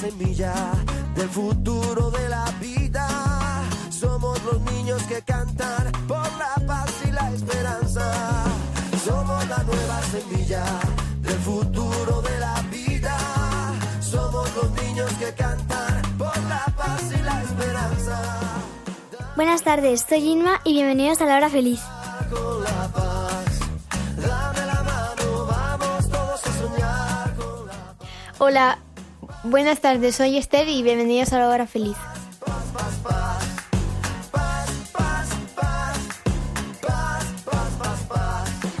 Semilla del futuro de la vida. Somos los niños que cantan por la paz y la esperanza. Somos la nueva semilla del futuro de la vida. Somos los niños que cantan por la paz y la esperanza. Buenas tardes, soy Inma y bienvenidos a la hora feliz. Hola, buenas tardes, soy Esther y bienvenidos a la hora feliz.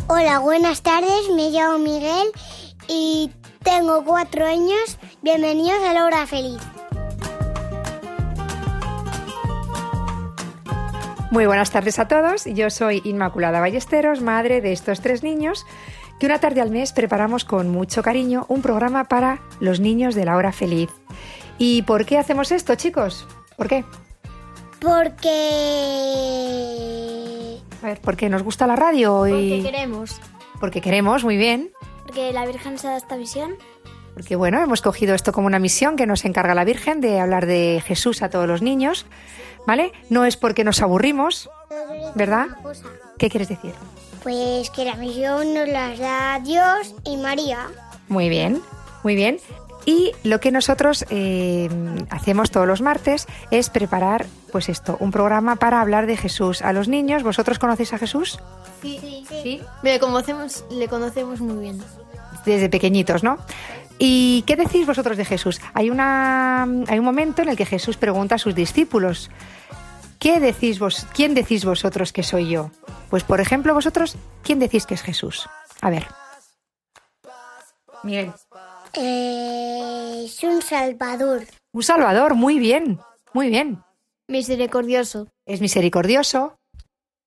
Hola, buenas tardes, me llamo Miguel y tengo cuatro años. Bienvenidos a la hora feliz. Muy buenas tardes a todos. Yo soy Inmaculada Ballesteros, madre de estos tres niños, que una tarde al mes preparamos con mucho cariño un programa para los niños de la hora feliz. ¿Y por qué hacemos esto, chicos? ¿Por qué? Porque... A ver, porque nos gusta la radio Porque y queremos. porque queremos, muy bien. Porque la Virgen se da esta visión. Porque bueno, hemos cogido esto como una misión que nos encarga la Virgen de hablar de Jesús a todos los niños, ¿vale? No es porque nos aburrimos, ¿verdad? ¿Qué quieres decir? Pues que la misión nos la da Dios y María. Muy bien, muy bien. Y lo que nosotros eh, hacemos todos los martes es preparar, pues esto, un programa para hablar de Jesús a los niños. ¿Vosotros conocéis a Jesús? Sí, sí. Le conocemos, le conocemos muy bien. Desde pequeñitos, ¿no? ¿Y qué decís vosotros de Jesús? Hay, una, hay un momento en el que Jesús pregunta a sus discípulos, ¿qué decís vos, ¿quién decís vosotros que soy yo? Pues, por ejemplo, vosotros, ¿quién decís que es Jesús? A ver. Miguel. Eh, es un salvador. Un Salvador, muy bien, muy bien. Misericordioso. Es misericordioso,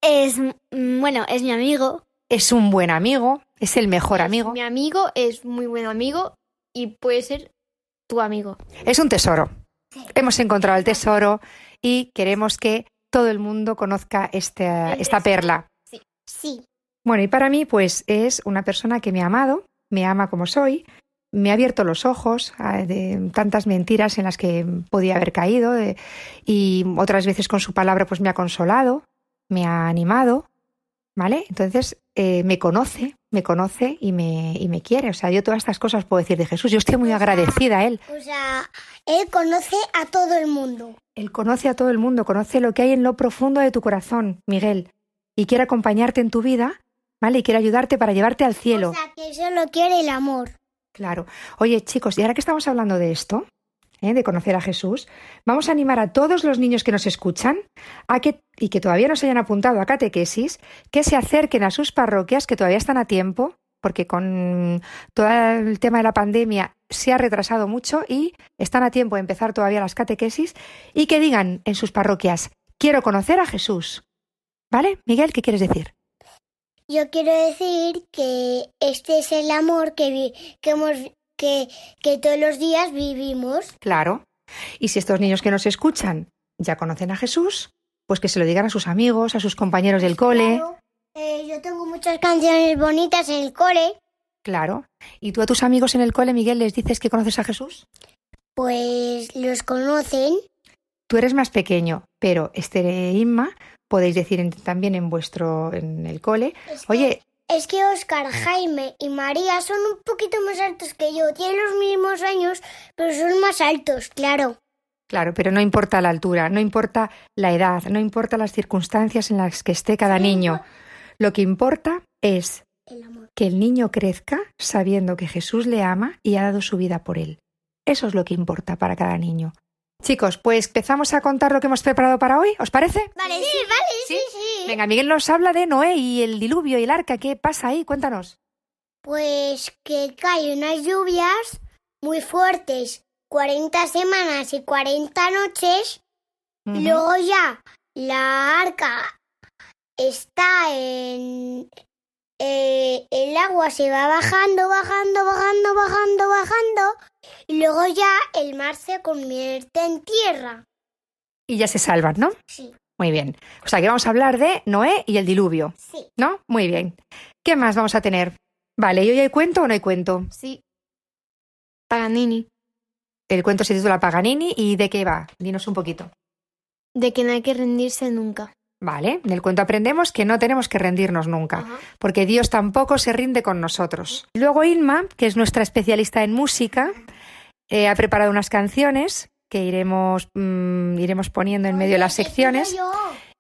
Es, mm, bueno, es mi amigo. es un buen amigo, es el mejor amigo, Mi amigo es muy buen amigo y puede ser tu amigo. es un tesoro. Hemos encontrado el tesoro y queremos que todo el mundo conozca esta, esta perla. Sí. Bueno, y para mí, pues es una persona que me ha amado, me ama como soy, me ha abierto los ojos a- de tantas mentiras en las que podía haber caído de- y otras veces con su palabra pues me ha consolado, me ha animado, ¿vale? Entonces eh, me conoce, me conoce y me, y me quiere. O sea, yo todas estas cosas puedo decir de Jesús. Yo estoy muy agradecida a Él. O sea, él conoce a todo el mundo. Él conoce a todo el mundo, conoce lo que hay en lo profundo de tu corazón, Miguel, y quiere acompañarte en tu vida, ¿vale? Y quiere ayudarte para llevarte al cielo. O sea, que solo quiere el amor. Claro. Oye, chicos, y ahora que estamos hablando de esto, ¿eh? de conocer a Jesús, vamos a animar a todos los niños que nos escuchan a que, y que todavía no se hayan apuntado a catequesis, que se acerquen a sus parroquias, que todavía están a tiempo, porque con todo el tema de la pandemia se ha retrasado mucho y están a tiempo de empezar todavía las catequesis, y que digan en sus parroquias, quiero conocer a Jesús. ¿Vale? Miguel, ¿qué quieres decir? Yo quiero decir que este es el amor que, vi- que, hemos, que, que todos los días vivimos. Claro. Y si estos niños que nos escuchan ya conocen a Jesús, pues que se lo digan a sus amigos, a sus compañeros del cole. Claro, eh, yo tengo muchas canciones bonitas en el cole. Claro. ¿Y tú a tus amigos en el cole, Miguel, les dices que conoces a Jesús? Pues los conocen. Tú eres más pequeño, pero Esther e Inma podéis decir en- también en vuestro en el cole, oye, Es que Oscar, Jaime y María son un poquito más altos que yo. Tienen los mismos años, pero son más altos, claro. claro, pero no importa la altura, no importa la edad, no importa las circunstancias en las que esté cada Sí, niño. Lo que importa es El amor. que el niño crezca sabiendo que Jesús le ama y ha dado su vida por él. Eso es lo que importa para cada niño. Chicos, pues empezamos a contar lo que hemos preparado para hoy, ¿os parece? Vale, sí, vale, sí, sí. Venga, Miguel nos habla de Noé y el diluvio y el arca. ¿Qué pasa ahí? Cuéntanos. Pues que caen unas lluvias muy fuertes, 40 semanas y 40 noches, luego ya la arca está en... eh, el agua se va bajando, bajando, bajando, bajando, bajando, y luego ya el mar se convierte en tierra. Y ya se salvan, ¿no? Sí, Muy bien. O sea que vamos a hablar de Noé y el diluvio, sí. ¿no? Muy bien. ¿Qué más vamos a tener? Vale, ¿y hoy hay cuento o no hay cuento? Sí. Paganini. El cuento se titula Paganini y ¿de qué va? Dinos un poquito. De que no hay que rendirse nunca. Vale, en el cuento aprendemos que no tenemos que rendirnos nunca, Ajá. porque Dios tampoco se rinde con nosotros. Luego Inma, que es nuestra especialista en música, eh, ha preparado unas canciones que iremos, mm, iremos poniendo en medio de las secciones.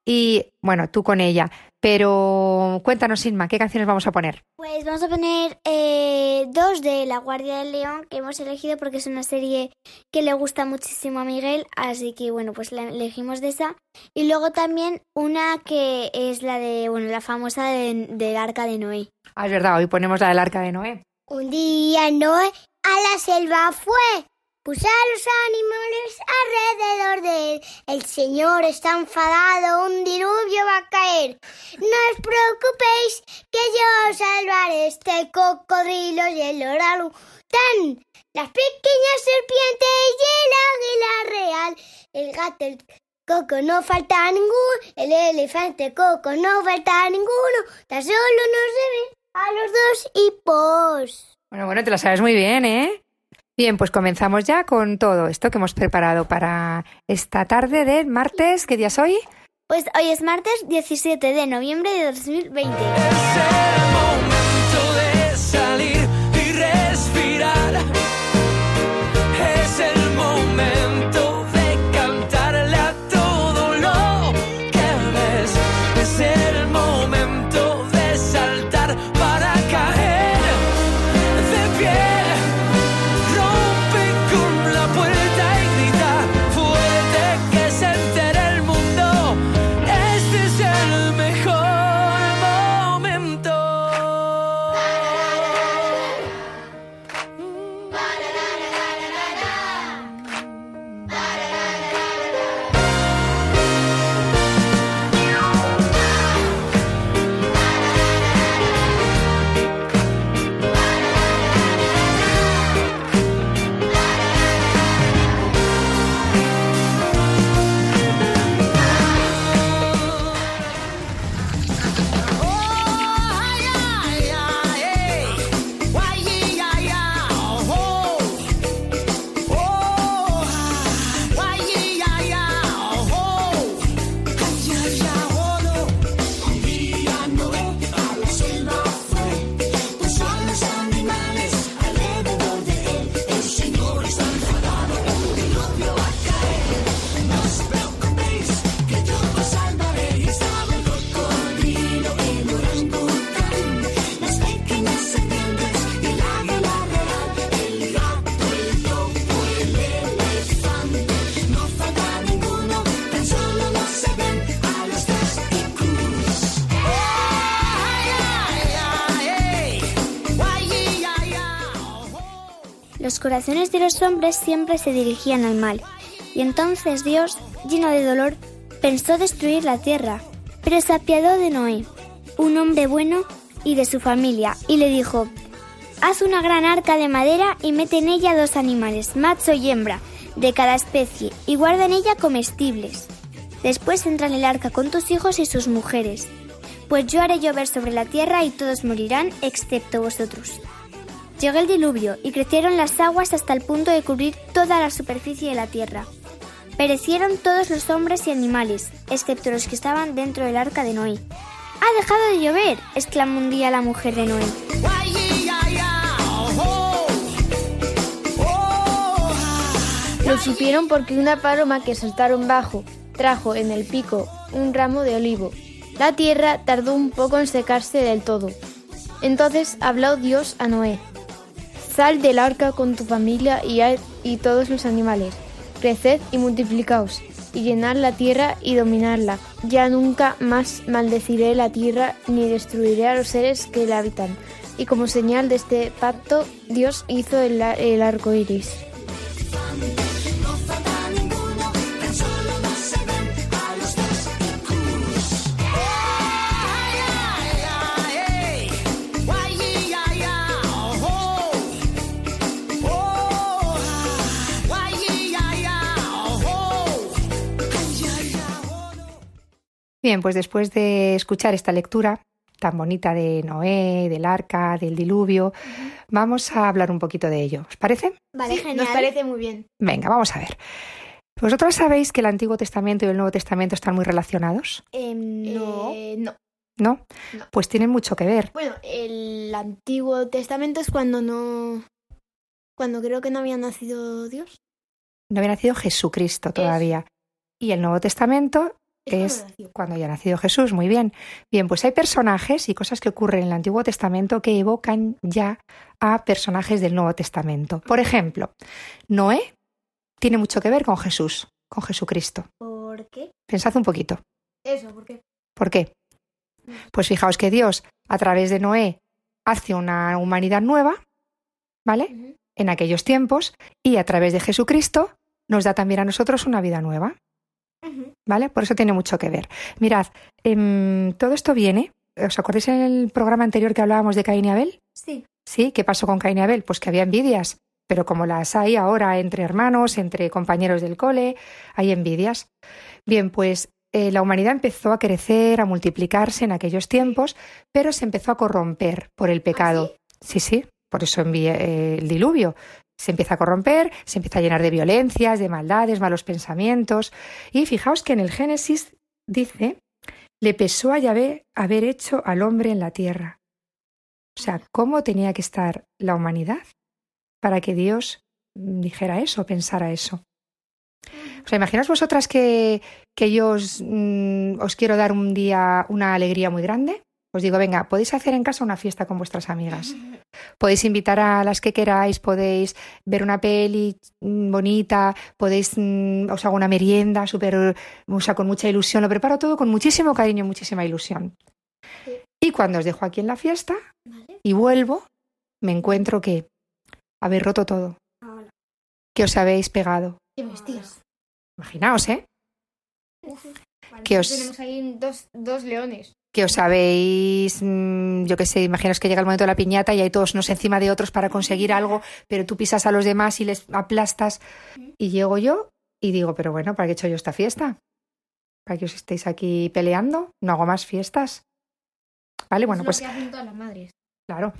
Y bueno, tú con ella. Pero cuéntanos, Inma, ¿qué canciones vamos a poner? Pues vamos a poner eh, dos de La Guardia del León que hemos elegido porque es una serie que le gusta muchísimo a Miguel, así que bueno, pues la elegimos de esa. Y luego también una que es la de, bueno, la famosa de- del Arca de Noé. Ah, es verdad, hoy ponemos la del arca de Noé. Un día Noé a la selva fue, puso a los animales alrededor de él. El Señor está enfadado, un diluvio va a caer. No os preocupéis, que yo os salvaré este cocodrilo y el orangután, las pequeñas serpientes y el águila real, el gato, el coco no falta ninguno, el elefante coco no falta ninguno, tan solo no se ven a los dos hipos. Bueno, bueno, te la sabes muy bien, ¿eh? Bien, pues comenzamos ya con todo esto que hemos preparado para esta tarde del martes. ¿Qué día es hoy? Pues hoy es martes 17 de noviembre de 2020. Es el momento de salir Los corazones de los hombres siempre se dirigían al mal, y entonces Dios, lleno de dolor, pensó destruir la tierra, pero se apiadó de Noé, un hombre bueno y de su familia, y le dijo, Haz una gran arca de madera y mete en ella dos animales, macho y hembra, de cada especie, y guarda en ella comestibles. Después entra en el arca con tus hijos y sus mujeres, pues yo haré llover sobre la tierra y todos morirán excepto vosotros. Llegó el diluvio y crecieron las aguas hasta el punto de cubrir toda la superficie de la tierra. Perecieron todos los hombres y animales, excepto los que estaban dentro del arca de Noé. ¡Ha dejado de llover! exclamó un día la mujer de Noé. Lo supieron porque una paloma que soltaron bajo trajo en el pico un ramo de olivo La tierra tardó un poco en secarse del todo. Entonces habló Dios a Noé. Sal del arca con tu familia y, y todos los animales. Creced y multiplicaos, y llenad la tierra y dominadla. Ya nunca más maldeciré la tierra ni destruiré a los seres que la habitan. Y como señal de este pacto, Dios hizo el, el arco iris. Bien, pues después de escuchar esta lectura tan bonita de Noé, del arca, del diluvio, vamos a hablar un poquito de ello. ¿Os parece? Vale, Sí, genial. Nos parece muy bien. Venga, vamos a ver. ¿Vosotros sabéis que el Antiguo Testamento y el Nuevo Testamento están muy relacionados? Em, no. Eh, no. ¿No? No. Pues tienen mucho que ver. Bueno, el Antiguo Testamento es cuando no. Cuando creo que no había nacido Dios. No había nacido Jesucristo todavía. Y el Nuevo Testamento es cuando nació. cuando ya ha nacido Jesús, muy bien. Bien, pues hay personajes y cosas que ocurren en el Antiguo Testamento que evocan ya a personajes del Nuevo Testamento. Por ejemplo, Noé tiene mucho que ver con Jesús, con Jesucristo. ¿Por qué? Pensad un poquito. Eso, ¿por qué? ¿Por qué? Pues fijaos que Dios, a través de Noé, hace una humanidad nueva, ¿vale? En aquellos tiempos, y a través de Jesucristo nos da también a nosotros una vida nueva. ¿Vale? Por eso tiene mucho que ver. Mirad, em, todo esto viene. ¿Os acordáis en el programa anterior que hablábamos de Caín y Abel? Sí. Sí, ¿qué pasó con Caín y Abel? Pues que había envidias, pero como las hay ahora entre hermanos, entre compañeros del cole, hay envidias. Bien, pues eh, la humanidad empezó a crecer, a multiplicarse en aquellos tiempos, pero se empezó a corromper por el pecado. sí? sí, por eso envié eh, el diluvio. Se empieza a corromper, se empieza a llenar de violencias, de maldades, malos pensamientos. Y fijaos que en el Génesis dice, le pesó a Yahvé haber hecho al hombre en la tierra. O sea, ¿cómo tenía que estar la humanidad para que Dios mm, dijera eso, pensara eso? O sea, imaginaos vosotras que, que yo os, mm, os quiero dar un día una alegría muy grande. Os digo, venga, podéis hacer en casa una fiesta con vuestras amigas. Podéis invitar a las que queráis, podéis ver una peli mm, bonita, podéis, mm, os hago una merienda súper, o sea, con mucha ilusión. Lo preparo todo con muchísimo cariño, muchísima ilusión. Sí. Y cuando os dejo aquí en la fiesta Vale. y vuelvo, me encuentro que habéis roto todo, que os habéis pegado. Imaginaos, ¿eh? Vale, Que os- Tenemos ahí dos, dos leones. Que os habéis, mm, yo qué sé, imaginaos que llega el momento de la piñata y hay todos unos encima de otros para conseguir algo, pero tú pisas a los demás y les aplastas. Y llego yo y digo, pero bueno, ¿para qué he hecho yo esta fiesta? ¿Para que os estéis aquí peleando? No hago más fiestas. Vale, bueno, pues Es lo que hacen todas las madres. claro.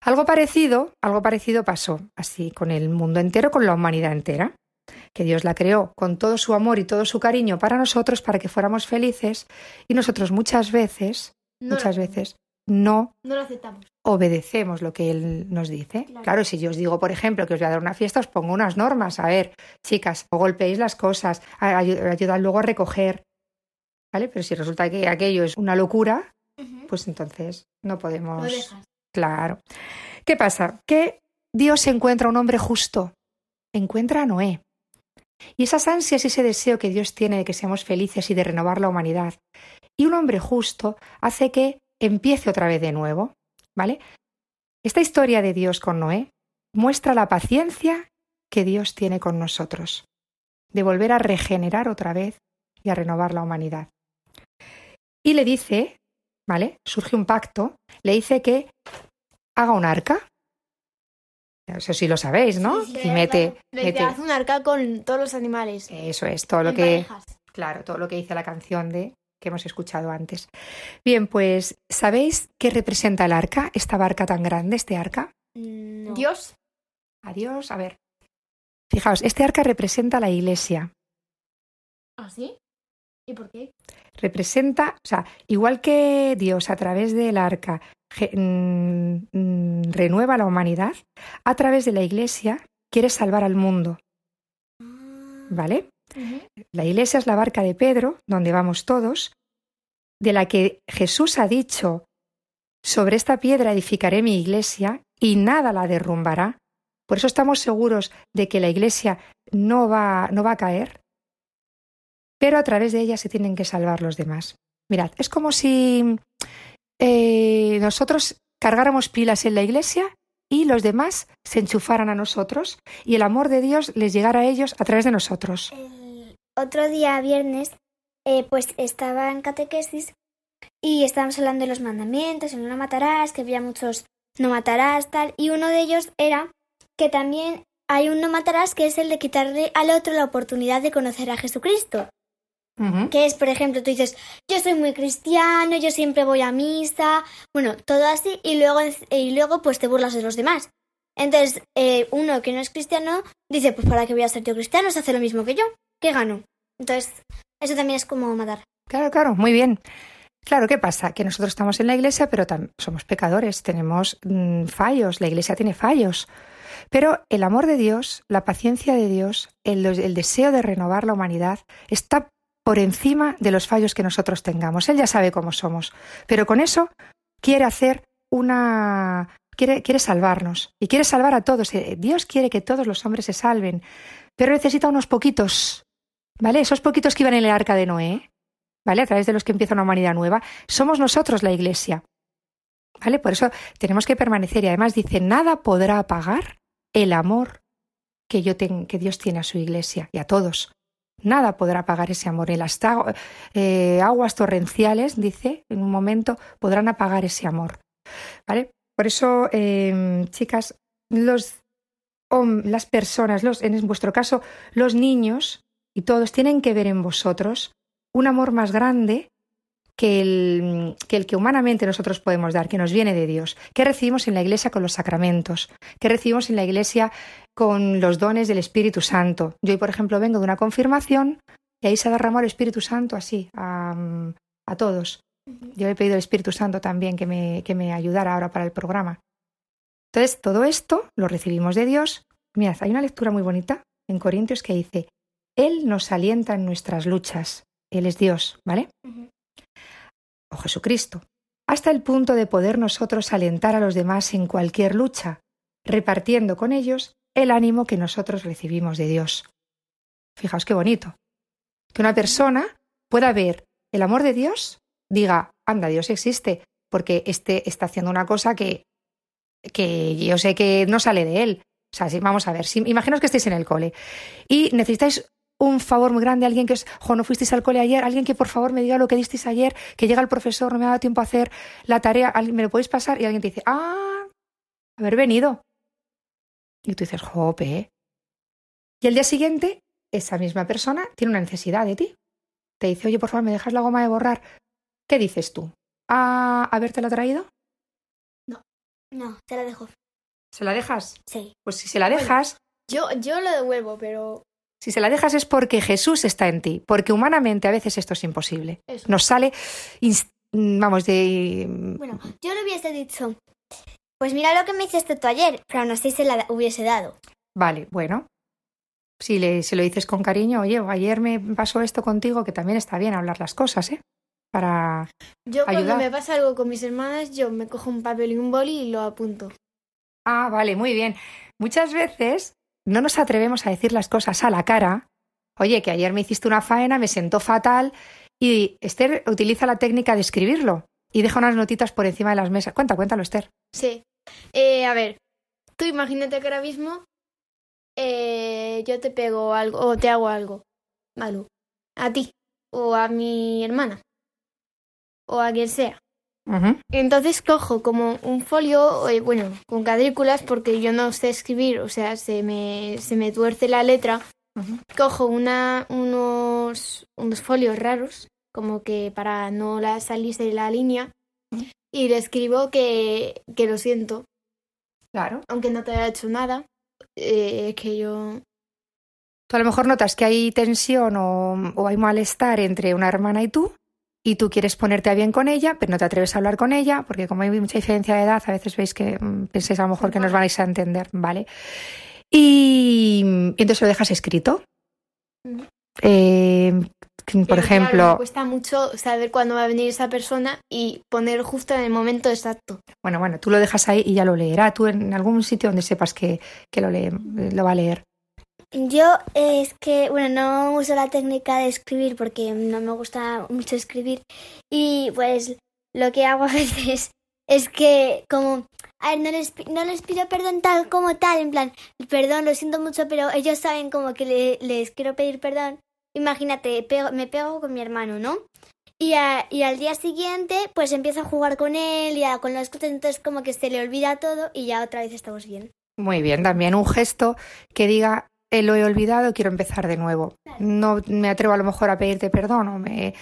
Algo parecido, algo parecido pasó así con el mundo entero, con la humanidad entera. Que Dios la creó con todo su amor y todo su cariño para nosotros, para que fuéramos felices, y nosotros muchas veces No muchas lo- veces no No lo aceptamos. obedecemos lo que él nos dice. Claro. Claro. si yo os digo, por ejemplo, que os voy a dar una fiesta, os pongo unas normas. A ver, chicas, no golpeéis las cosas, a- ayu- ayudad luego a recoger. ¿Vale? Pero si resulta que aquello es una locura, pues entonces no Lo podemos. dejas. Claro. ¿Qué pasa? Que Dios encuentra un hombre justo, encuentra a Noé. Y esas ansias y ese deseo que Dios tiene de que seamos felices y de renovar la humanidad. Y un hombre justo hace que empiece otra vez de nuevo. ¿Vale? Esta historia de Dios con Noé muestra la paciencia que Dios tiene con nosotros, de volver a regenerar otra vez y a renovar la humanidad. Y le dice, ¿vale? Surge un pacto, le dice que haga un arca. Eso sí lo sabéis, ¿no? Sí, sí, mete- hace un arca con todos los animales. eso es, todo lo que, parejas. claro, todo lo que dice la canción de que hemos escuchado antes. Bien, pues, ¿sabéis qué representa el arca? Esta barca tan grande, este arca. No. Dios. Adiós, a ver. Fijaos, este arca representa la iglesia. ¿Ah, sí? ¿Y por qué? Representa, o sea, igual que Dios a través del arca mm, mm, renueva la humanidad, a través de la iglesia quiere salvar al mundo. ¿Vale? La iglesia es la barca de Pedro, donde vamos todos, de la que Jesús ha dicho, sobre esta piedra edificaré mi iglesia y nada la derrumbará. Por eso estamos seguros de que la iglesia no va, no va a caer, pero a través de ella se tienen que salvar los demás. Mirad, es como si eh, nosotros cargáramos pilas en la iglesia y los demás se enchufaran a nosotros y el amor de Dios les llegara a ellos a través de nosotros. Otro día, viernes, eh, pues estaba en catequesis y estábamos hablando de los mandamientos, el no matarás, que había muchos no matarás, tal, y uno de ellos era que también hay un no matarás que es el de quitarle al otro la oportunidad de conocer a Jesucristo. Que es, por ejemplo, tú dices, yo soy muy cristiano, yo siempre voy a misa, bueno, todo así, y luego, y luego pues te burlas de los demás. Entonces, eh, uno que no es cristiano dice, pues para qué voy a ser yo cristiano, se hace lo mismo que yo, ¿qué gano? Entonces, eso también es como matar. Claro, claro, muy bien. Claro, ¿qué pasa? Que nosotros estamos en la iglesia, pero somos pecadores, tenemos mm, fallos, la iglesia tiene fallos. Pero el amor de Dios, la paciencia de Dios, el, el deseo de renovar la humanidad está por encima de los fallos que nosotros tengamos. Él ya sabe cómo somos, pero con eso quiere hacer una... quiere, quiere salvarnos y quiere salvar a todos. Eh, Dios quiere que todos los hombres se salven, pero necesita unos poquitos, ¿vale? Esos poquitos que iban en el arca de Noé, ¿vale? A través de los que empieza una humanidad nueva, somos nosotros la iglesia. ¿Vale? Por eso tenemos que permanecer y además dice, nada podrá apagar el amor que yo ten- que Dios tiene a su iglesia y a todos. Nada podrá apagar ese amor. En las eh, aguas torrenciales, dice, en un momento podrán apagar ese amor. ¿Vale? Por eso, eh, chicas, los, las personas, los, en vuestro caso, los niños y todos tienen que ver en vosotros un amor más grande que el, que humanamente nosotros podemos dar, que nos viene de Dios, que recibimos en la iglesia con los sacramentos, que recibimos en la iglesia con los dones del Espíritu Santo. Yo por ejemplo, vengo de una confirmación y ahí se derramó el Espíritu Santo así, a, todos. Yo he pedido al Espíritu Santo también que me, que me ayudara ahora para el programa. Entonces, todo esto lo recibimos de Dios. Mirad, hay una lectura muy bonita en Corintios que dice, Él nos alienta en nuestras luchas. Él es Dios, ¿vale? O Jesucristo. Hasta el punto de poder nosotros alentar a los demás en cualquier lucha, repartiendo con ellos el ánimo que nosotros recibimos de Dios. Fijaos qué bonito. Que una persona pueda ver el amor de Dios, diga, anda, Dios existe, porque este está haciendo una cosa que, que yo sé que no sale de él. O sea, si, vamos a ver, si, imaginaos que estáis en el cole y necesitáis un favor muy grande, alguien que es, jo, no fuisteis al cole ayer, alguien que por favor me diga lo que disteis ayer, que llega el profesor, no me ha dado tiempo a hacer la tarea, ¿alguien- ¿me lo podéis pasar? Y alguien te dice, ah, haber venido. Y tú dices, jope. Y el día siguiente, esa misma persona tiene una necesidad de ti. Te dice, oye, por favor, ¿me dejas la goma de borrar? ¿Qué dices tú? ¿A habértela traído? No, te la dejo. ¿Se la dejas? Sí. Pues si se la dejas, Yo, yo lo devuelvo, pero Si se la dejas es porque Jesús está en ti, porque humanamente a veces esto es imposible. Eso. Nos sale, vamos, de... Bueno, yo le hubiese dicho, pues mira lo que me hiciste tú ayer, pero aún así se la hubiese dado. Vale, bueno. Si, le, si lo dices con cariño, oye, ayer me pasó esto contigo, que también está bien hablar las cosas, ¿eh? Para... yo cuando me pasa algo con mis hermanas, yo me cojo un papel y un boli y lo apunto. Ah, vale, muy bien. Muchas veces no nos atrevemos a decir las cosas a la cara. Oye, que ayer me hiciste una faena, me sentó fatal. Y Esther utiliza la técnica de escribirlo y deja unas notitas por encima de las mesas. Cuenta, cuéntalo, Esther. Sí. Eh, a ver, tú imagínate que ahora mismo eh, yo te pego algo o te hago algo malo. A ti o a mi hermana o a quien sea. Entonces cojo como un folio, eh, bueno, con cadrículas porque yo no sé escribir, o sea, se me, se me tuerce la letra. Cojo una, unos, unos folios raros, como que para no la salirse de la línea, y le escribo que, que lo siento, Claro. aunque no te haya hecho nada, eh, que yo... Tú a lo mejor notas que hay tensión o, o hay malestar entre una hermana y tú, y tú quieres ponerte a bien con ella, pero no te atreves a hablar con ella, porque como hay mucha diferencia de edad, a veces veis que mm, pensáis a lo mejor que nos vais a entender, ¿vale? Y, y entonces lo dejas escrito. Ujú. Eh, Por Pero, ejemplo, claro, me cuesta mucho saber cuándo va a venir esa persona y poner justo en el momento exacto. bueno, bueno, tú lo dejas ahí y ya lo leerá. Tú en algún sitio donde sepas que, que lo, lee, lo va a leer. Yo es que, bueno, no uso la técnica de escribir porque no me gusta mucho escribir y pues lo que hago a veces es que como, a no les, no les pido perdón tal como tal, en plan, perdón, lo siento mucho, pero ellos saben como que le- les quiero pedir perdón. Imagínate, me pego con mi hermano, ¿no? Y, a- y al día siguiente, pues empiezo a jugar con él y a, con las cosas, entonces como que se le olvida todo y ya otra vez estamos bien. Muy bien, también un gesto que diga, "Eh, lo he olvidado, quiero empezar de nuevo. No me atrevo a lo mejor a pedirte perdón, o me...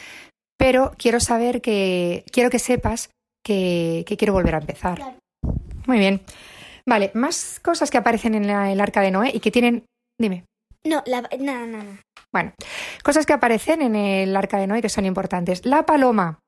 pero quiero saber que, quiero que sepas que, que quiero volver a empezar. Claro. Muy bien. Vale, más cosas que aparecen en la- el arca de Noé y que tienen, dime. No, la, no, no, no. Bueno, cosas que aparecen en el arca de Noé que son importantes. La paloma.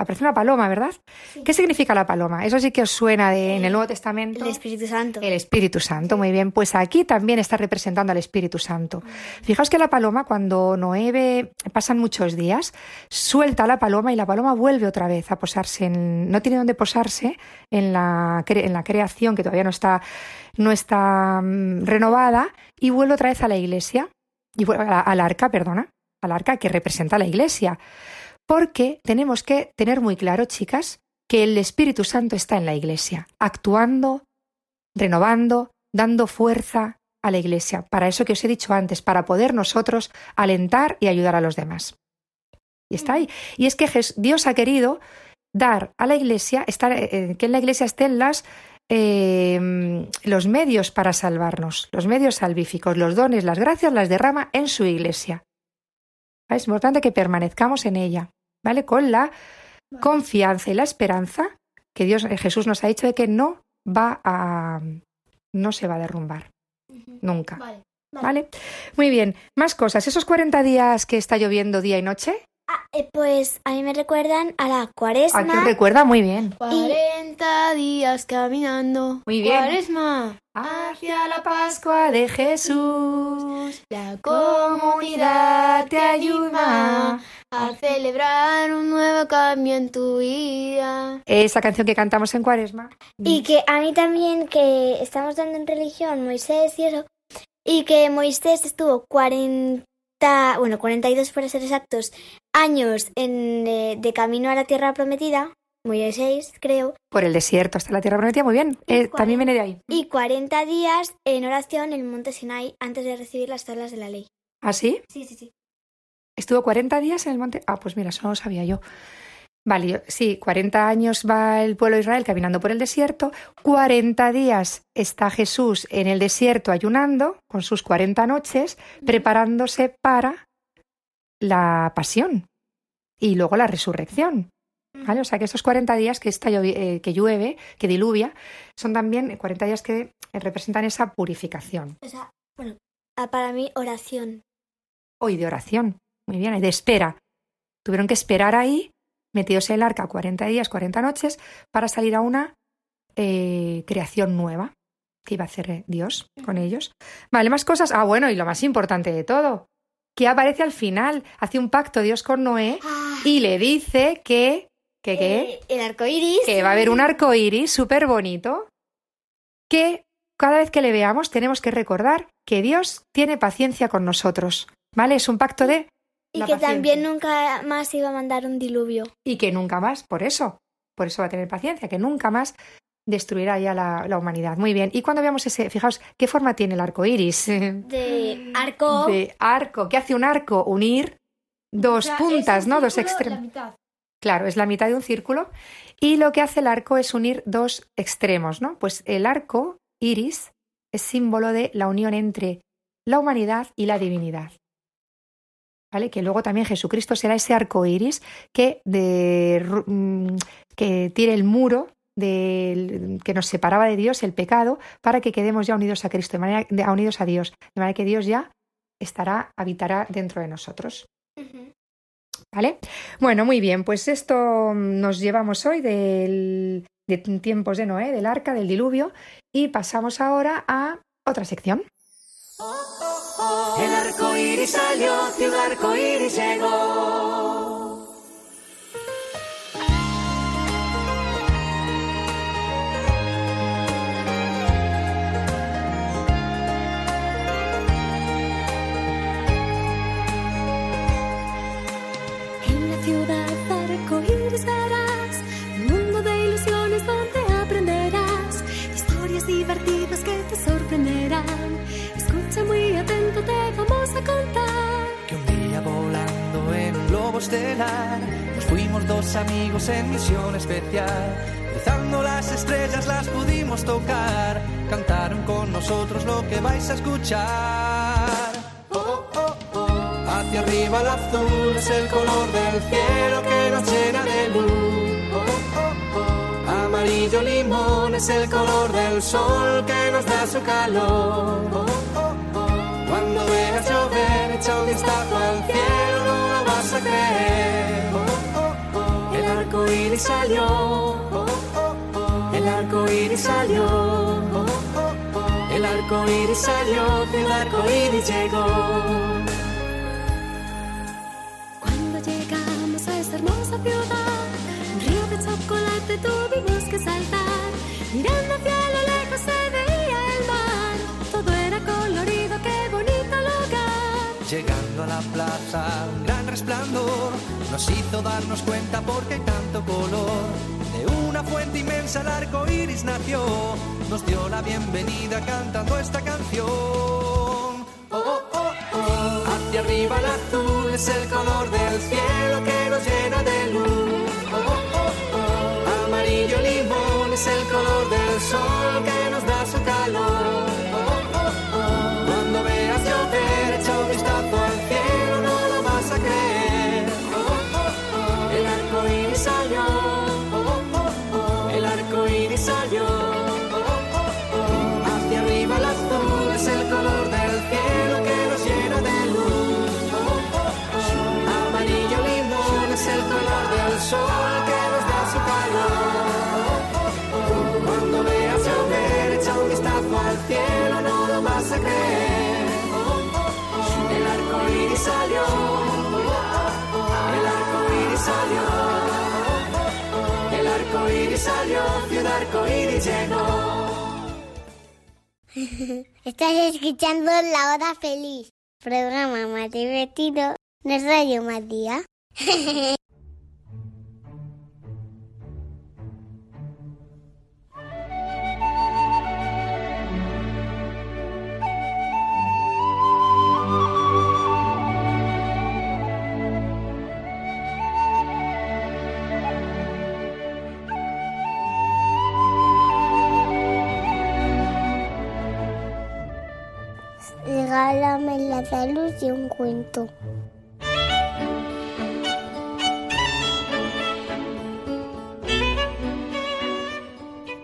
Aparece una paloma, ¿verdad? Sí. ¿Qué significa la paloma? Eso sí que os suena de, en el Nuevo Testamento. El Espíritu Santo. El Espíritu Santo, muy bien. Pues aquí también está representando al Espíritu Santo. Fijaos que la paloma, cuando Noé ve, pasan muchos días, suelta a la paloma y la paloma vuelve otra vez a posarse. En, no tiene dónde posarse en la, cre- en la creación, que todavía no está, no está mm, renovada, y vuelve otra vez a la iglesia, y vuelve a la- al arca, perdona, al arca que representa a la iglesia. Porque tenemos que tener muy claro, chicas, que el Espíritu Santo está en la iglesia, actuando, renovando, dando fuerza a la iglesia, para eso que os he dicho antes, para poder nosotros alentar y ayudar a los demás. Y está ahí. Y es que Dios ha querido dar a la iglesia, estar, eh, que en la iglesia estén las, eh, los medios para salvarnos, los medios salvíficos, los dones, las gracias, las derrama en su iglesia. Es importante que permanezcamos en ella, ¿vale? Con la confianza y la esperanza que Dios, eh, Jesús nos ha dicho de que no va a, no se va a derrumbar, nunca. Vale. ¿Vale? Muy bien. Más cosas. Esos 40 días que está lloviendo día y noche, Ah, eh, pues a mí me recuerdan a la cuaresma. ¿a quién recuerda? Muy bien. 40 días caminando. Muy bien. Cuaresma. Hacia la Pascua de Jesús, La comunidad te ayuda. A celebrar un nuevo cambio en tu vida. Esa canción que cantamos en Cuaresma. Y que a mí también, que estamos dando en religión Moisés y eso, y que Moisés estuvo 40, bueno, 42 para ser exactos, años en, eh, de camino a la tierra prometida, Moisés creo, Por el desierto hasta la tierra prometida. Muy bien. Eh, también viene de ahí. y 40 días en oración en el monte Sinai antes de recibir las tablas de la ley. ¿Ah, sí? Sí, sí, sí. Estuvo 40 días en el monte. Ah, pues mira, eso no lo sabía yo. Vale, yo- sí, 40 años va el pueblo de Israel caminando por el desierto, 40 días está Jesús en el desierto ayunando con sus 40 noches, preparándose para la pasión y luego la resurrección. ¿Vale? O sea que estos 40 días que, está eh, que llueve, que diluvia, son también 40 días que representan esa purificación. O sea, bueno, ah, para mí oración. Hoy de oración, muy bien, de espera. Tuvieron que esperar ahí, metidos en el arca 40 días, 40 noches, para salir a una eh, creación nueva que iba a hacer eh, Dios con ellos. Vale, más cosas. Ah, bueno, y lo más importante de todo, que aparece al final, hace un pacto Dios con Noé y le dice que, que, que, Eh, el arco iris. que va a haber un arco iris súper bonito, que cada vez que le veamos tenemos que recordar que Dios tiene paciencia con nosotros. ¿Vale? Es un pacto de Y la que paciencia. también nunca más iba a mandar un diluvio. y que nunca más, por eso, por eso va a tener paciencia, que nunca más destruirá ya la, la humanidad. Muy bien. Y cuando veamos ese, fijaos, ¿qué forma tiene el arco iris? De arco. De arco. ¿Qué hace un arco? Unir dos puntas, ¿no? Dos extremos. Claro, es la mitad de un círculo. Y lo que hace el arco es unir dos extremos, ¿no? Pues el arco iris es símbolo de la unión entre la humanidad y la divinidad. ¿Vale? Que luego también Jesucristo será ese arco iris que, de, mm, que tire el muro del- que nos separaba de Dios, el pecado, para que quedemos ya unidos a Cristo, de manera, de- unidos a Dios, de manera que Dios ya estará, habitará dentro de nosotros. ¿Vale? Bueno, muy bien, pues esto nos llevamos hoy del, de tiempos de Noé, del arca, del diluvio, y pasamos ahora a otra sección. Oh, El arco iris salió, ciudad arco iris llegó. Nos fuimos dos amigos en misión especial Cruzando las estrellas las pudimos tocar Cantaron con nosotros lo que vais a escuchar Oh, oh, oh. Hacia arriba el azul es el color del cielo que nos llena de luz Oh, oh, oh. Amarillo limón es el color del sol que nos da su calor Oh, oh, oh. Cuando veas llover, echa un vistazo al cielo, El arco iris salió. El arco iris salió. El arco iris salió, el arco iris llegó. Cuando llegamos a esta hermosa ciudad, un río de chocolate tuvimos que saltar. Mirando hacia lo la plaza, un gran resplandor nos hizo darnos cuenta porque hay tanto color. De una fuente inmensa el arco iris nació, nos dio la bienvenida cantando esta canción. Oh, oh, oh, oh. Hacia arriba el azul es el color del cielo que nos llena de luz. Oh, oh, oh, oh. Amarillo limón es el color del sol que nos da su calor. Sol que nos da su calor. Cuando veas llover, echa un vistazo al cielo, no lo vas a creer. El arco iris salió. El arco iris salió. El arco iris salió, ciudad arco iris llegó. Estás escuchando La Hora Feliz, programa más divertido de Radio Matías. un cuento.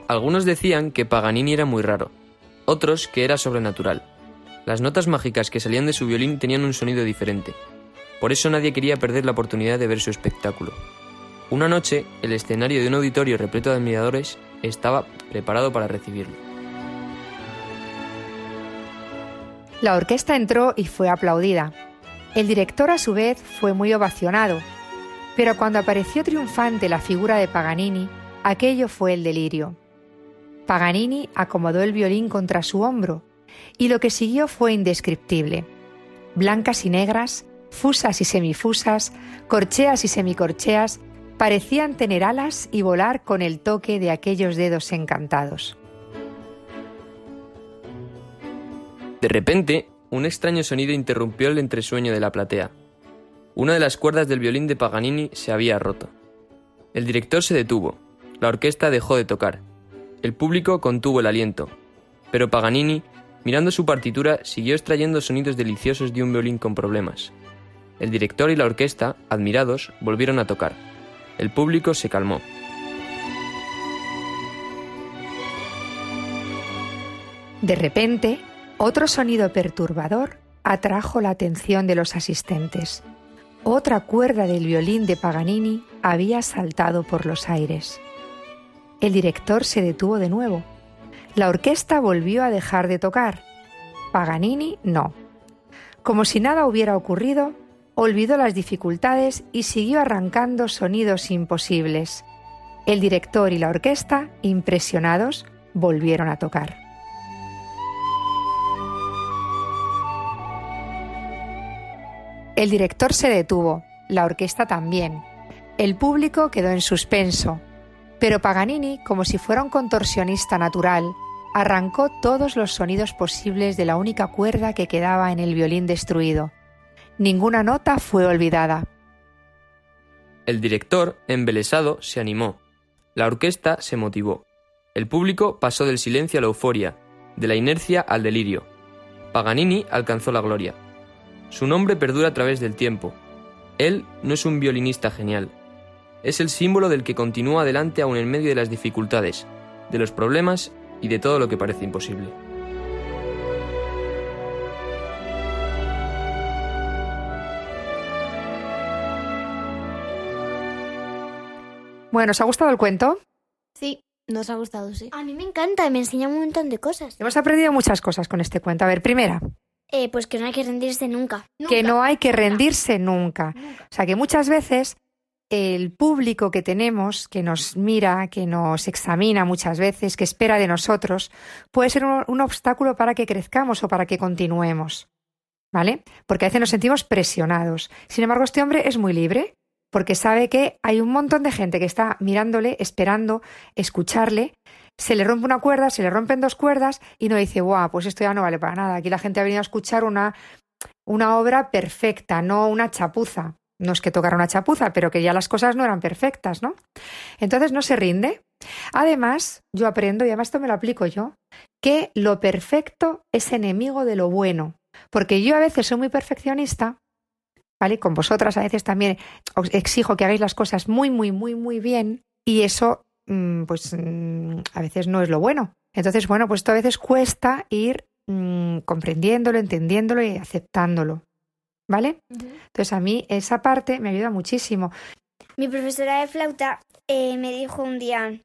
Algunos decían que Paganini era muy raro, otros que era sobrenatural. Las notas mágicas que salían de su violín tenían un sonido diferente. Por eso nadie quería perder la oportunidad de ver su espectáculo. Una noche, el escenario de un auditorio repleto de admiradores estaba preparado para recibirlo. La orquesta entró y fue aplaudida. El director, a su vez, fue muy ovacionado. Pero cuando apareció triunfante la figura de Paganini, aquello fue el delirio. Paganini acomodó el violín contra su hombro, y lo que siguió fue indescriptible. Blancas y negras, fusas y semifusas, corcheas y semicorcheas, parecían tener alas y volar con el toque de aquellos dedos encantados. De repente, un extraño sonido interrumpió el entresueño de la platea. Una de las cuerdas del violín de Paganini se había roto. El director se detuvo, la orquesta dejó de tocar, el público contuvo el aliento, pero Paganini, mirando su partitura, siguió extrayendo sonidos deliciosos de un violín con problemas. El director y la orquesta, admirados, volvieron a tocar. El público se calmó. De repente, otro sonido perturbador atrajo la atención de los asistentes. Otra cuerda del violín de Paganini había saltado por los aires. El director se detuvo de nuevo. La orquesta volvió a dejar de tocar. Paganini no. como si nada hubiera ocurrido, olvidó las dificultades y siguió arrancando sonidos imposibles. El director y la orquesta, impresionados, volvieron a tocar. El director se detuvo, la orquesta también. El público quedó en suspenso, pero Paganini, como si fuera un contorsionista natural, arrancó todos los sonidos posibles de la única cuerda que quedaba en el violín destruido. Ninguna nota fue olvidada. El director, embelesado, se animó. La orquesta se motivó. El público pasó del silencio a la euforia, de la inercia al delirio. Paganini alcanzó la gloria. Su nombre perdura a través del tiempo. Él no es un violinista genial. Es el símbolo del que continúa adelante aún en medio de las dificultades, de los problemas y de todo lo que parece imposible. Bueno, ¿os ha gustado el cuento? Sí, nos ha gustado, sí. A mí me encanta, me enseña un montón de cosas. Hemos aprendido muchas cosas con este cuento. A ver, primera, Eh, pues que no hay que rendirse nunca. que no hay que rendirse nunca. O sea, que muchas veces el público que tenemos, que nos mira, que nos examina muchas veces, que espera de nosotros, puede ser un, un obstáculo para que crezcamos o para que continuemos. ¿Vale? Porque a veces nos sentimos presionados. Sin embargo, este hombre es muy libre porque sabe que hay un montón de gente que está mirándole, esperando, escucharle. Se le rompe una cuerda, se le rompen dos cuerdas y no dice, guau, pues esto ya no vale para nada. Aquí la gente ha venido a escuchar una, una obra perfecta, no una chapuza. No es que tocara una chapuza, pero que ya las cosas no eran perfectas, ¿no? Entonces no se rinde. Además, yo aprendo, y además esto me lo aplico yo, que lo perfecto es enemigo de lo bueno. Porque yo a veces soy muy perfeccionista, ¿vale? Con vosotras a veces también os exijo que hagáis las cosas muy, muy, muy, muy bien y eso, pues, mm, a veces no es lo bueno. Entonces, bueno, pues esto a veces cuesta ir mm, comprendiéndolo, entendiéndolo y aceptándolo, ¿vale? Entonces a mí esa parte me ayuda muchísimo. Mi profesora de flauta eh, me dijo un día,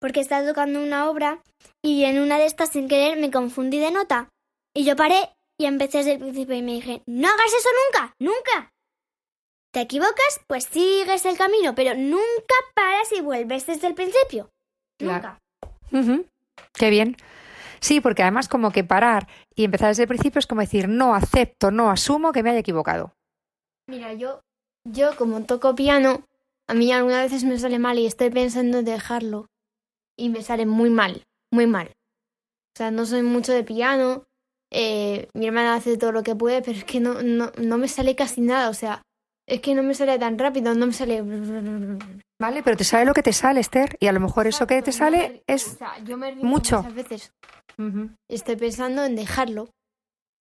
porque estaba tocando una obra y en una de estas sin querer me confundí de nota. Y yo paré y empecé desde el principio y me dije, no hagas eso nunca, nunca. ¿Te equivocas? Pues sigues el camino, pero nunca paras y vuelves desde el principio. Claro. Nunca. Qué bien. Sí, porque además como que parar y empezar desde el principio es como decir, no acepto, no asumo que me haya equivocado. Mira, yo, yo como toco piano, a mí algunas veces me sale mal y estoy pensando en dejarlo. Y me sale muy mal, muy mal. O sea, no soy mucho de piano. eh, mi hermana hace todo lo que puede, pero es que no, no, no me sale casi nada. O sea, es que no me sale tan rápido, no me sale... ¿Vale? Pero te sale lo que te sale, Esther, y a lo mejor eso que te sale O es... sea, yo me mucho. Muchas veces estoy pensando en dejarlo.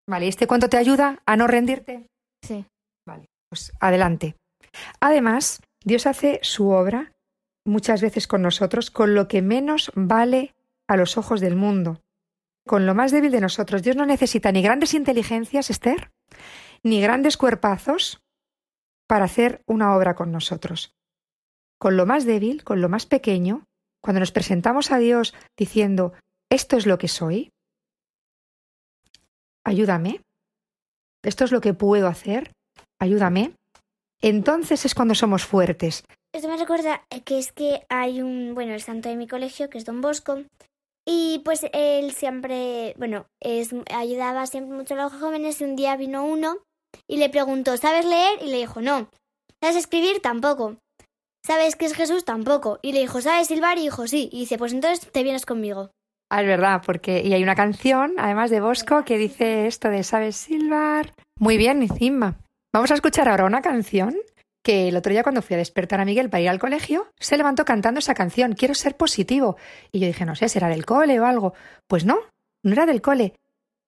Vale, ¿y este cuento te ayuda a no rendirte? Sí. Pues adelante. Además, Dios hace su obra muchas veces con nosotros con lo que menos vale a los ojos del mundo, con lo más débil de nosotros. Dios no necesita ni grandes inteligencias, Esther, ni grandes cuerpazos para hacer una obra con nosotros. Con lo más débil, con lo más pequeño, cuando nos presentamos a Dios diciendo, esto es lo que soy, ayúdame, esto es lo que puedo hacer, ayúdame, entonces es cuando somos fuertes. Esto me recuerda que es que hay un, bueno, el santo de mi colegio, que es Don Bosco, y pues él siempre, bueno, ayudaba siempre mucho a los jóvenes y un día vino uno y le preguntó, ¿sabes leer? Y le dijo, no. ¿Sabes escribir? Tampoco. ¿Sabes qué es Jesús? Tampoco. Y le dijo, ¿sabes silbar? Y dijo, sí. Y dice, pues entonces te vienes conmigo. Ah, es verdad, porque y hay una canción, además de Bosco, que dice esto de ¿sabes silbar? Muy bien, encima. Vamos a escuchar ahora una canción que el otro día cuando fui a despertar a Miguel para ir al colegio, se levantó cantando esa canción, Quiero ser positivo. Y yo dije, no sé, será del cole o algo. Pues no, no era del cole.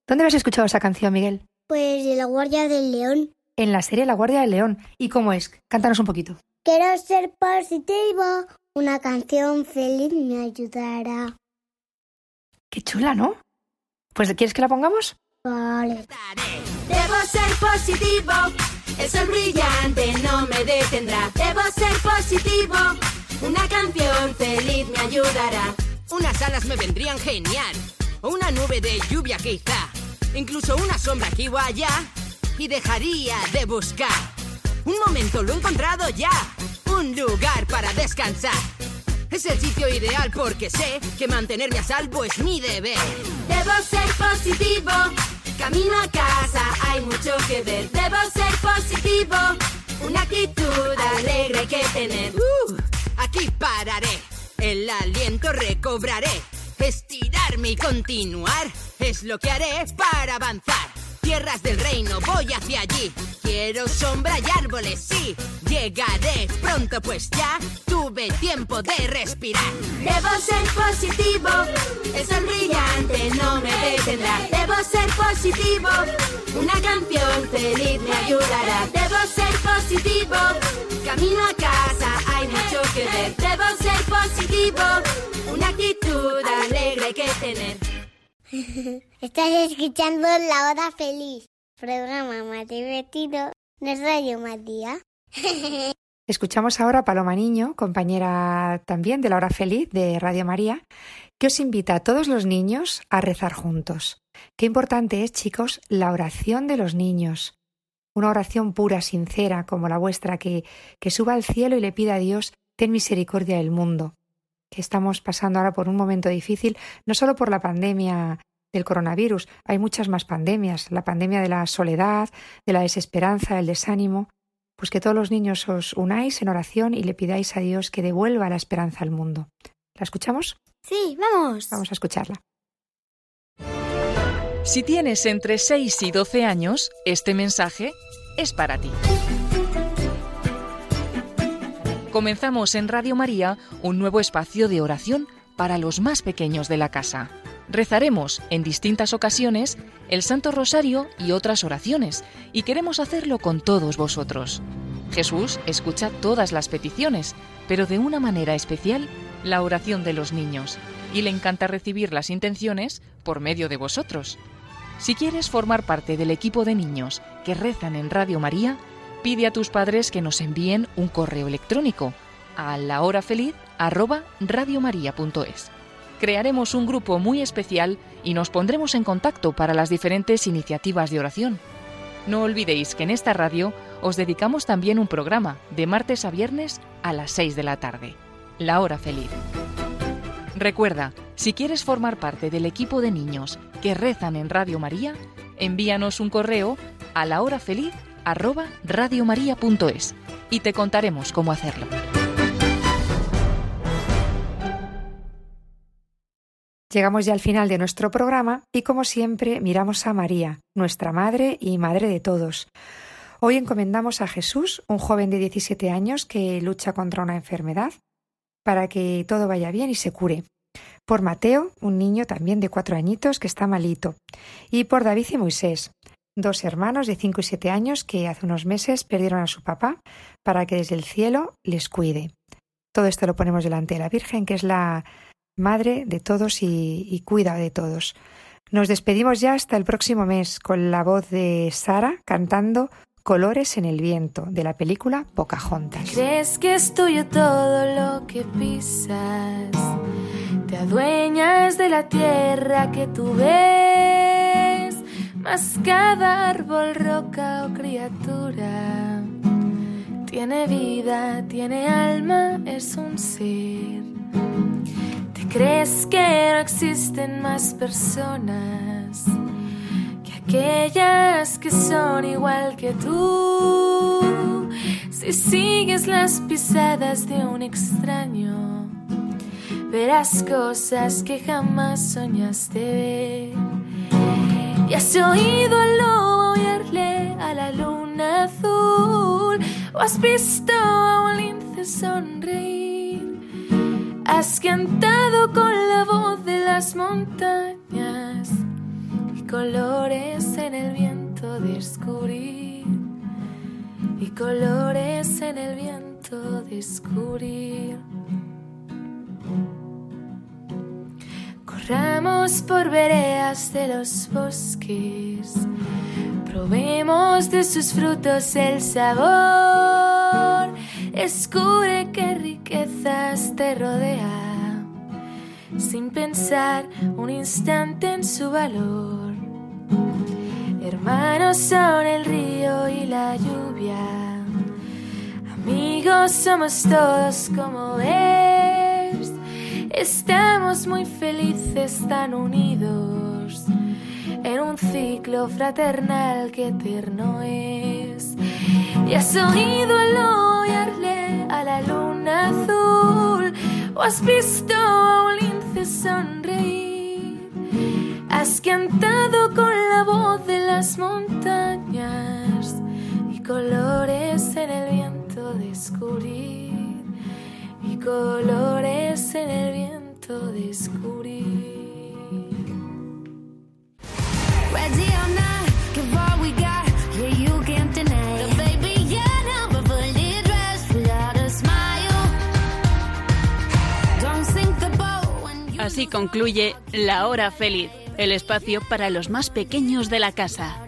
¿Dónde habías escuchado esa canción, Miguel? Pues de la Guardia del León. En la serie La Guardia del León. ¿Y cómo es? Cántanos un poquito. Quiero ser positivo. Una canción feliz me ayudará. Qué chula, ¿no? Pues ¿quieres que la pongamos? Vale. Debo ser positivo, el sol brillante no me detendrá. Debo ser positivo, una canción feliz me ayudará. Unas alas me vendrían genial. O una nube de lluvia quizá. Incluso una sombra aquí o allá, y dejaría de buscar. Un momento lo he encontrado ya, un lugar para descansar. Es el sitio ideal porque sé que mantenerme a salvo es mi deber. Debo ser positivo. Camino a casa, hay mucho que ver. Debo ser positivo. Una actitud alegre que tener. Uh, aquí pararé, el aliento recobraré. Estirarme y continuar es lo que haré para avanzar. Tierras del reino, voy hacia allí. Quiero sombra y árboles, sí. Llegaré pronto, pues ya tuve tiempo de respirar. Debo ser positivo. El sol brillante no me detendrá. Debo ser positivo. Una canción feliz me ayudará. Debo ser positivo. Camino a casa, hay mucho que ver. Debo ser positivo. Una actitud alegre que tener. Estás escuchando La Hora Feliz, programa más divertido de Radio María. Escuchamos ahora a Paloma Niño, compañera también de la Hora Feliz de Radio María, que os invita a todos los niños a rezar juntos. Qué importante es, chicos, la oración de los niños. Una oración pura, sincera, como la vuestra, que, que suba al cielo y le pida a Dios, ten misericordia del mundo que estamos pasando ahora por un momento difícil, no solo por la pandemia del coronavirus, hay muchas más pandemias, la pandemia de la soledad, de la desesperanza, del desánimo, pues que todos los niños os unáis en oración y le pidáis a Dios que devuelva la esperanza al mundo. ¿La escuchamos? Sí, vamos. Vamos a escucharla. Si tienes entre 6 y 12 años, este mensaje es para ti. Comenzamos en Radio María un nuevo espacio de oración para los más pequeños de la casa. Rezaremos en distintas ocasiones el Santo Rosario y otras oraciones, y queremos hacerlo con todos vosotros. Jesús escucha todas las peticiones, pero de una manera especial la oración de los niños, y le encanta recibir las intenciones por medio de vosotros. Si quieres formar parte del equipo de niños que rezan en Radio María, pide a tus padres que nos envíen un correo electrónico a lahorafeliz@radiomaria.es. Crearemos un grupo muy especial y nos pondremos en contacto para las diferentes iniciativas de oración. No olvidéis que en esta radio os dedicamos también un programa de martes a viernes a las 6 de la tarde, La Hora Feliz. Recuerda, si quieres formar parte del equipo de niños que rezan en Radio María, envíanos un correo a lahorafeliz@radiomaria.es y te contaremos cómo hacerlo. Llegamos ya al final de nuestro programa y como siempre miramos a María, nuestra Madre y Madre de todos. Hoy encomendamos a Jesús, un joven de 17 años que lucha contra una enfermedad, para que todo vaya bien y se cure. Por Mateo, un niño también de cuatro añitos que está malito. Y por David y Moisés, dos hermanos de cinco y siete años que hace unos meses perdieron a su papá para que desde el cielo les cuide. Todo esto lo ponemos delante de la Virgen, que es la madre de todos y, y cuida de todos. Nos despedimos ya hasta el próximo mes con la voz de Sara cantando Colores en el viento de la película Pocahontas. Crees que es tuyo todo lo que pisas. Te adueñas de la tierra que tú ves. Mas cada árbol, roca o criatura tiene vida, tiene alma, es un ser. Te crees que no existen más personas que aquellas que son igual que tú. Si sigues las pisadas de un extraño, verás cosas que jamás soñaste ver. Y has oído al lobo oírle a la luna azul, o has visto a un lince sonreír. Has cantado con la voz de las montañas y colores en el viento descubrir. Y colores en el viento descubrir. Corramos por veredas de los bosques, probemos de sus frutos el sabor. Descubre qué riquezas te rodea, sin pensar un instante en su valor. Hermanos son el río y la lluvia. Amigos somos todos como ves. Estamos muy felices tan unidos en un ciclo fraternal que eterno es. Y has oído el oyarle a la luna azul o has visto a un lince sonreír. Has cantado con la voz de las montañas y colores en el viento descubrir. Colores en el viento you Así concluye La Hora Feliz, el espacio para los más pequeños de la casa.